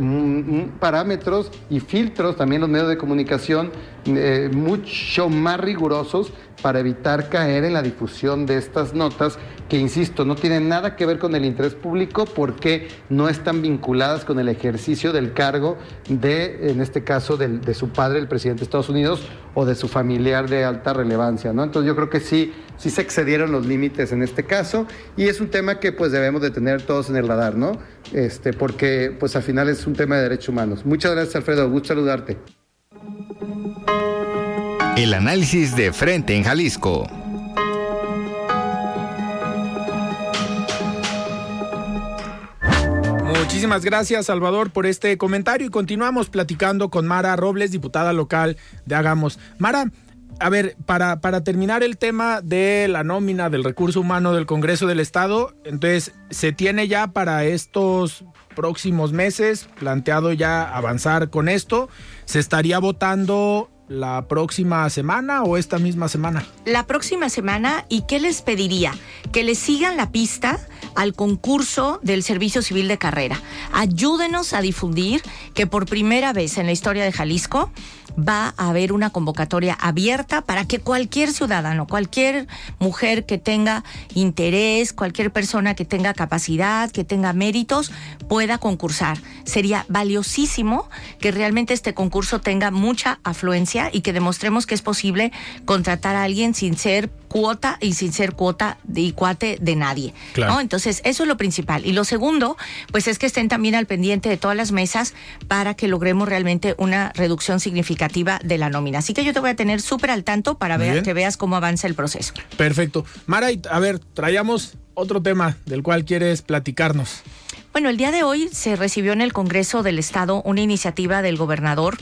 [SPEAKER 6] parámetros y filtros, también los medios de comunicación, eh, mucho más rigurosos para evitar caer en la difusión de estas notas que, insisto, no tienen nada que ver con el interés público porque no están vinculadas con el ejercicio del cargo de, en este caso, de, de su padre, el presidente de Estados Unidos, o de su familiar de alta relevancia, ¿no? Entonces yo creo que sí, sí se excedieron los límites en este caso y es un tema que pues debemos de tener todos en el radar, ¿no? Este, porque pues al final es un tema de derechos humanos. Muchas gracias Alfredo, gusto saludarte.
[SPEAKER 2] El análisis de frente en Jalisco.
[SPEAKER 1] Muchísimas gracias, Salvador, por este comentario y continuamos platicando con Mara Robles, diputada local de Hagamos. Mara, a ver, para, para terminar el tema de la nómina del recurso humano del Congreso del Estado, entonces, ¿se tiene ya para estos próximos meses planteado ya avanzar con esto? ¿Se estaría votando la próxima semana o esta misma semana?
[SPEAKER 3] La próxima semana y qué les pediría? Que les sigan la pista al concurso del Servicio Civil de Carrera. Ayúdenos a difundir que por primera vez en la historia de Jalisco va a haber una convocatoria abierta para que cualquier ciudadano, cualquier mujer que tenga interés, cualquier persona que tenga capacidad, que tenga méritos, pueda concursar. Sería valiosísimo que realmente este concurso tenga mucha afluencia y que demostremos que es posible contratar a alguien sin ser cuota y sin ser cuota de y cuate de nadie. Claro. ¿no? Entonces, eso es lo principal. Y lo segundo, pues es que estén también al pendiente de todas las mesas para que logremos realmente una reducción significativa de la nómina. Así que yo te voy a tener súper al tanto para ver, que veas cómo avanza el proceso.
[SPEAKER 1] Perfecto. Mara, a ver, traíamos otro tema del cual quieres platicarnos.
[SPEAKER 3] Bueno, el día de hoy se recibió en el Congreso del Estado una iniciativa del gobernador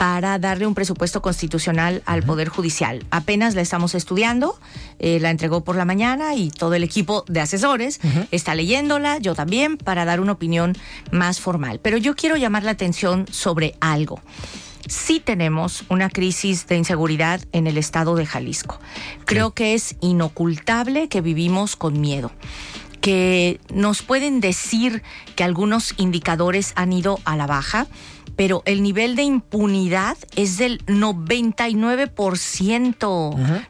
[SPEAKER 3] para darle un presupuesto constitucional al Poder Judicial. Apenas la estamos estudiando, eh, la entregó por la mañana y todo el equipo de asesores uh -huh. está leyéndola, yo también, para dar una opinión más formal. Pero yo quiero llamar la atención sobre algo. sí tenemos una crisis de inseguridad en el estado de Jalisco. Creo que es inocultable que vivimos con miedo que nos pueden decir que algunos indicadores han ido a la baja, pero el nivel de impunidad es del 99%,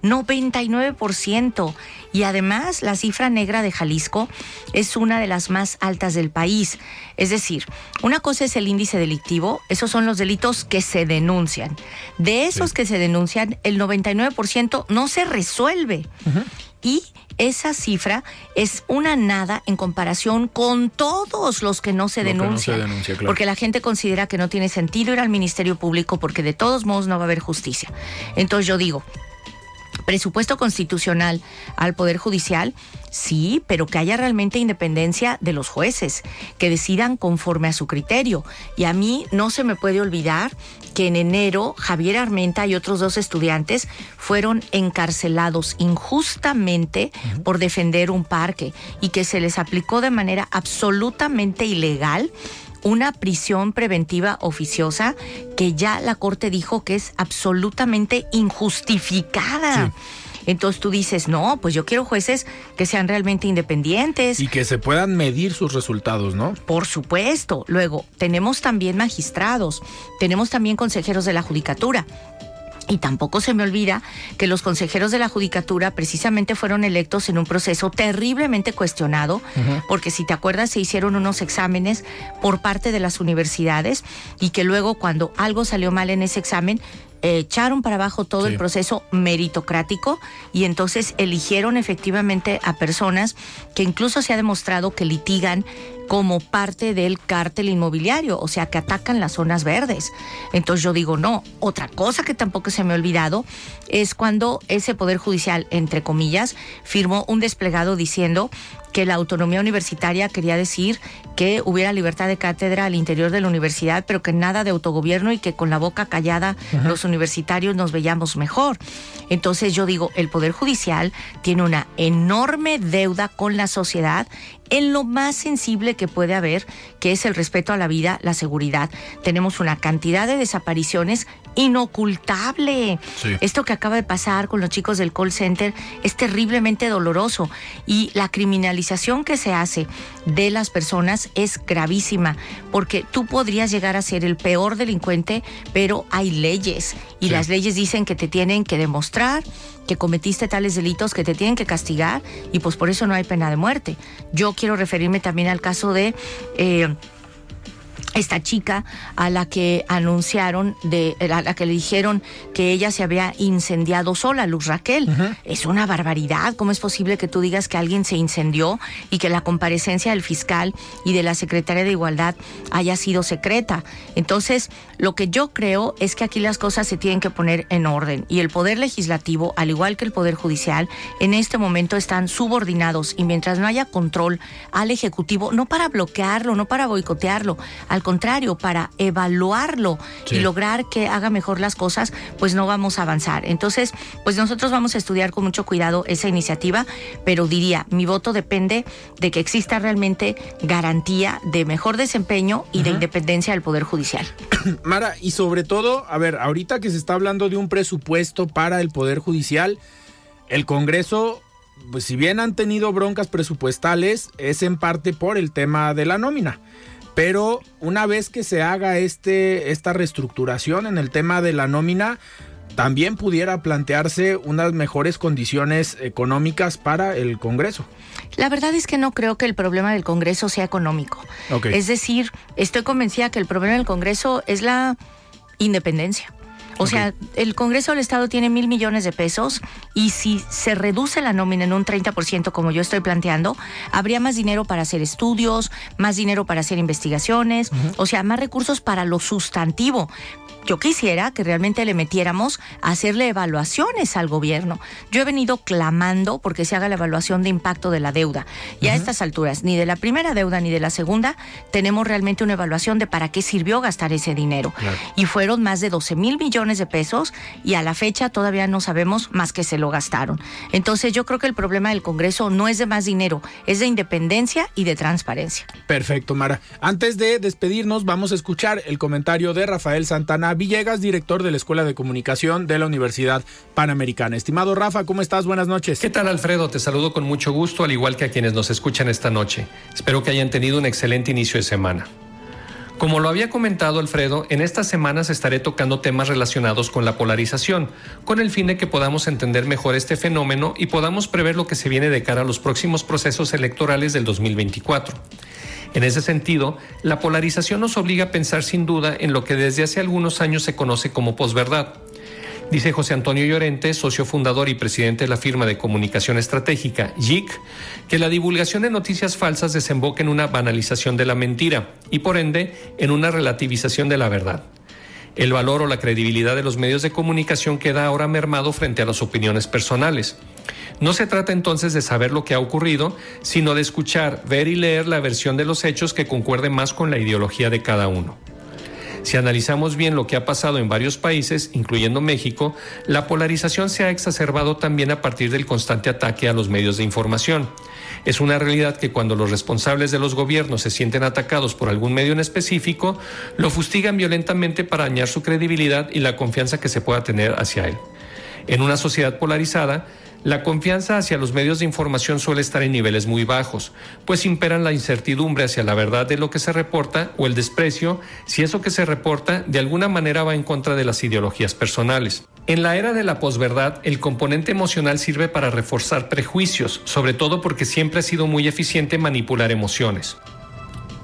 [SPEAKER 3] 99%. Y además la cifra negra de Jalisco es una de las más altas del país. Es decir, una cosa es el índice delictivo, esos son los delitos que se denuncian. De esos que se denuncian, el 99% no se resuelve. Y esa cifra es una nada en comparación con todos los que no se denuncian. Porque la gente considera que no tiene sentido ir al Ministerio Público porque de todos modos no va a haber justicia. Entonces yo digo, presupuesto constitucional al Poder Judicial, sí, pero que haya realmente independencia de los jueces, que decidan conforme a su criterio. Y a mí no se me puede olvidar que en enero Javier Armenta y otros dos estudiantes fueron encarcelados injustamente por defender un parque y que se les aplicó de manera absolutamente ilegal una prisión preventiva oficiosa que ya la Corte dijo que es absolutamente injustificada. Entonces tú dices, no, pues yo quiero jueces que sean realmente independientes.
[SPEAKER 1] Y que se puedan medir sus resultados, ¿no?
[SPEAKER 3] Por supuesto. Luego, tenemos también magistrados, tenemos también consejeros de la judicatura. Y tampoco se me olvida que los consejeros de la Judicatura precisamente fueron electos en un proceso terriblemente cuestionado, porque si te acuerdas se hicieron unos exámenes por parte de las universidades y que luego cuando algo salió mal en ese examen, echaron para abajo todo el proceso meritocrático y entonces eligieron efectivamente a personas que incluso se ha demostrado que litigan como parte del cártel inmobiliario, o sea, que atacan las zonas verdes. Entonces yo digo, no, otra cosa que tampoco se me ha olvidado es cuando ese Poder Judicial, entre comillas, firmó un desplegado diciendo que la autonomía universitaria quería decir que hubiera libertad de cátedra al interior de la universidad, pero que nada de autogobierno y que con la boca callada los universitarios nos veíamos mejor. Entonces yo digo, el Poder Judicial tiene una enorme deuda con la sociedad en lo más sensible que puede haber, que es el respeto a la vida, la seguridad. Tenemos una cantidad de desapariciones inocultable. Esto que acaba de pasar con los chicos del call center es terriblemente doloroso y la criminalización que se hace de las personas es gravísima porque tú podrías llegar a ser el peor delincuente, pero hay leyes y las leyes dicen que te tienen que demostrar que cometiste tales delitos que te tienen que castigar y pues por eso no hay pena de muerte. Yo quiero referirme también al caso de... Eh, esta chica a la que anunciaron, de, a la que le dijeron que ella se había incendiado sola, Luz Raquel. Es una barbaridad. ¿Cómo es posible que tú digas que alguien se incendió y que la comparecencia del fiscal y de la secretaria de Igualdad haya sido secreta? Entonces, lo que yo creo es que aquí las cosas se tienen que poner en orden y el Poder Legislativo, al igual que el Poder Judicial, en este momento están subordinados y mientras no haya control al Ejecutivo, no para bloquearlo, no para boicotearlo, al contrario, para evaluarlo y lograr que haga mejor las cosas, pues no vamos a avanzar. Entonces, pues nosotros vamos a estudiar con mucho cuidado esa iniciativa, pero diría, mi voto depende de que exista realmente garantía de mejor desempeño y de independencia del Poder Judicial.
[SPEAKER 1] Mara, y sobre todo, a ver, ahorita que se está hablando de un presupuesto para el Poder Judicial, el Congreso, pues si bien han tenido broncas presupuestales, es en parte por el tema de la nómina. Pero una vez que se haga este, esta reestructuración en el tema de la nómina, también pudiera plantearse unas mejores condiciones económicas para el Congreso.
[SPEAKER 3] La verdad es que no creo que el problema del Congreso sea económico. Es decir, estoy convencida que el problema del Congreso es la independencia. O sea, el Congreso del Estado tiene mil millones de pesos y si se reduce la nómina en un 30%, como yo estoy planteando, habría más dinero para hacer estudios, más dinero para hacer investigaciones, o sea, más recursos para lo sustantivo yo quisiera que realmente le metiéramos a hacerle evaluaciones al gobierno. Yo he venido clamando porque se haga la evaluación de impacto de la deuda. Y a estas alturas, ni de la primera deuda ni de la segunda, tenemos realmente una evaluación de para qué sirvió gastar ese dinero. Y fueron más de 12 mil millones de pesos y a la fecha todavía no sabemos más que se lo gastaron. Entonces yo creo que el problema del Congreso no es de más dinero, es de independencia y de transparencia.
[SPEAKER 1] Perfecto, Mara. Antes de despedirnos, vamos a escuchar el comentario de Rafael Santana Villegas, director de la Escuela de Comunicación de la Universidad Panamericana. Estimado Rafa, ¿cómo estás? Buenas noches.
[SPEAKER 7] ¿Qué tal, Alfredo? Te saludo con mucho gusto, al igual que a quienes nos escuchan esta noche. Espero que hayan tenido un excelente inicio de semana. Como lo había comentado Alfredo, en estas semanas estaré tocando temas relacionados con la polarización, con el fin de que podamos entender mejor este fenómeno y podamos prever lo que se viene de cara a los próximos procesos electorales del 2024. En ese sentido, la polarización nos obliga a pensar sin duda en lo que desde hace algunos años se conoce como posverdad. Dice José Antonio Llorente, socio fundador y presidente de la firma de comunicación estratégica JIC, que la divulgación de noticias falsas desemboca en una banalización de la mentira y por ende en una relativización de la verdad. El valor o la credibilidad de los medios de comunicación queda ahora mermado frente a las opiniones personales. No se trata entonces de saber lo que ha ocurrido, sino de escuchar, ver y leer la versión de los hechos que concuerde más con la ideología de cada uno. Si analizamos bien lo que ha pasado en varios países, incluyendo México, la polarización se ha exacerbado también a partir del constante ataque a los medios de información. Es una realidad que cuando los responsables de los gobiernos se sienten atacados por algún medio en específico, lo fustigan violentamente para dañar su credibilidad y la confianza que se pueda tener hacia él. En una sociedad polarizada, la confianza hacia los medios de información suele estar en niveles muy bajos, pues imperan la incertidumbre hacia la verdad de lo que se reporta o el desprecio si eso que se reporta de alguna manera va en contra de las ideologías personales. En la era de la posverdad, el componente emocional sirve para reforzar prejuicios, sobre todo porque siempre ha sido muy eficiente manipular emociones.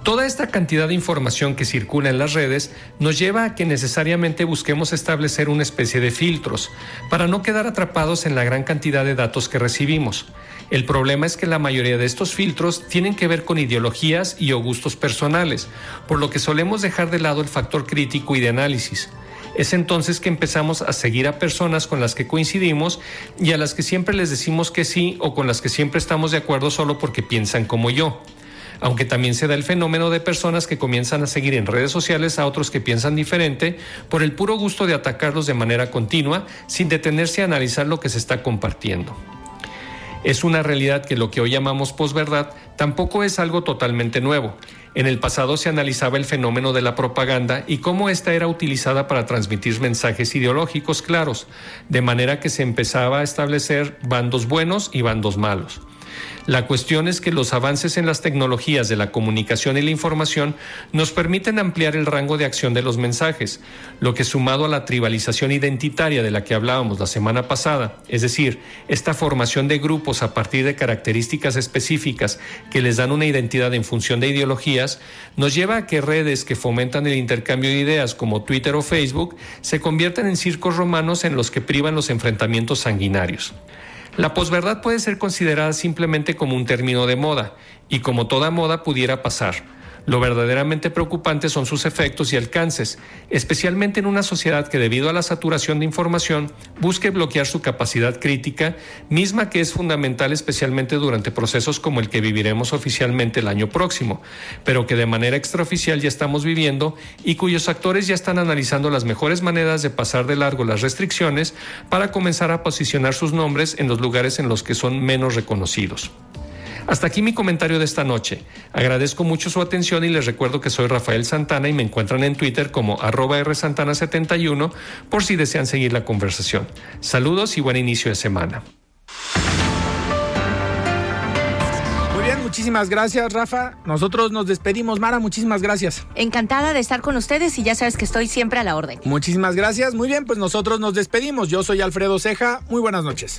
[SPEAKER 7] Toda esta cantidad de información que circula en las redes nos lleva a que necesariamente busquemos establecer una especie de filtros para no quedar atrapados en la gran cantidad de datos que recibimos. El problema es que la mayoría de estos filtros tienen que ver con ideologías y o gustos personales, por lo que solemos dejar de lado el factor crítico y de análisis. Es entonces que empezamos a seguir a personas con las que coincidimos y a las que siempre les decimos que sí o con las que siempre estamos de acuerdo solo porque piensan como yo aunque también se da el fenómeno de personas que comienzan a seguir en redes sociales a otros que piensan diferente por el puro gusto de atacarlos de manera continua sin detenerse a analizar lo que se está compartiendo. Es una realidad que lo que hoy llamamos posverdad tampoco es algo totalmente nuevo. En el pasado se analizaba el fenómeno de la propaganda y cómo ésta era utilizada para transmitir mensajes ideológicos claros, de manera que se empezaba a establecer bandos buenos y bandos malos. La cuestión es que los avances en las tecnologías de la comunicación y la información nos permiten ampliar el rango de acción de los mensajes, lo que sumado a la tribalización identitaria de la que hablábamos la semana pasada, es decir, esta formación de grupos a partir de características específicas que les dan una identidad en función de ideologías, nos lleva a que redes que fomentan el intercambio de ideas como Twitter o Facebook se conviertan en circos romanos en los que privan los enfrentamientos sanguinarios. La posverdad puede ser considerada simplemente como un término de moda, y como toda moda pudiera pasar. Lo verdaderamente preocupante son sus efectos y alcances, especialmente en una sociedad que debido a la saturación de información busque bloquear su capacidad crítica, misma que es fundamental especialmente durante procesos como el que viviremos oficialmente el año próximo, pero que de manera extraoficial ya estamos viviendo y cuyos actores ya están analizando las mejores maneras de pasar de largo las restricciones para comenzar a posicionar sus nombres en los lugares en los que son menos reconocidos. Hasta aquí mi comentario de esta noche. Agradezco mucho su atención y les recuerdo que soy Rafael Santana y me encuentran en Twitter como arroba rsantana71 por si desean seguir la conversación. Saludos y buen inicio de semana.
[SPEAKER 1] Muy bien, muchísimas gracias, Rafa. Nosotros nos despedimos. Mara, muchísimas gracias.
[SPEAKER 3] Encantada de estar con ustedes y ya sabes que estoy siempre a la orden.
[SPEAKER 1] Muchísimas gracias. Muy bien, pues nosotros nos despedimos. Yo soy Alfredo Ceja. Muy buenas noches.